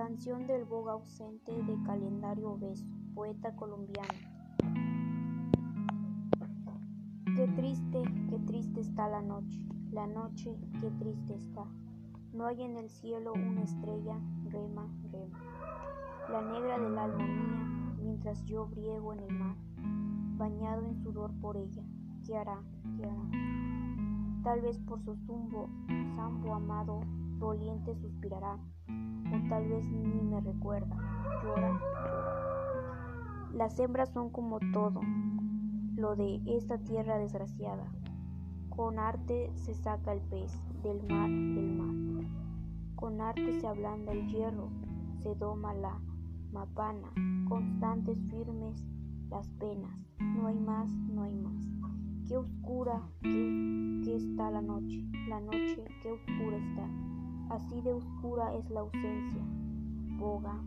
Canción del boga ausente de Calendario Obeso, poeta colombiano. Qué triste, qué triste está la noche, la noche, qué triste está. No hay en el cielo una estrella, rema, rema. La negra del alma mía, mientras yo briego en el mar, bañado en sudor por ella. ¿Qué hará? ¿Qué hará? Tal vez por su zumbo, sambo amado, doliente suspirará o tal vez ni me recuerda. Llora, Las hembras son como todo, lo de esta tierra desgraciada. Con arte se saca el pez del mar del mar. Con arte se ablanda el hierro, se doma la mapana, constantes firmes las penas. No hay más, no hay más. Qué oscura que, está la noche, la noche, qué oscura está. Así de oscura es la ausencia. Boga.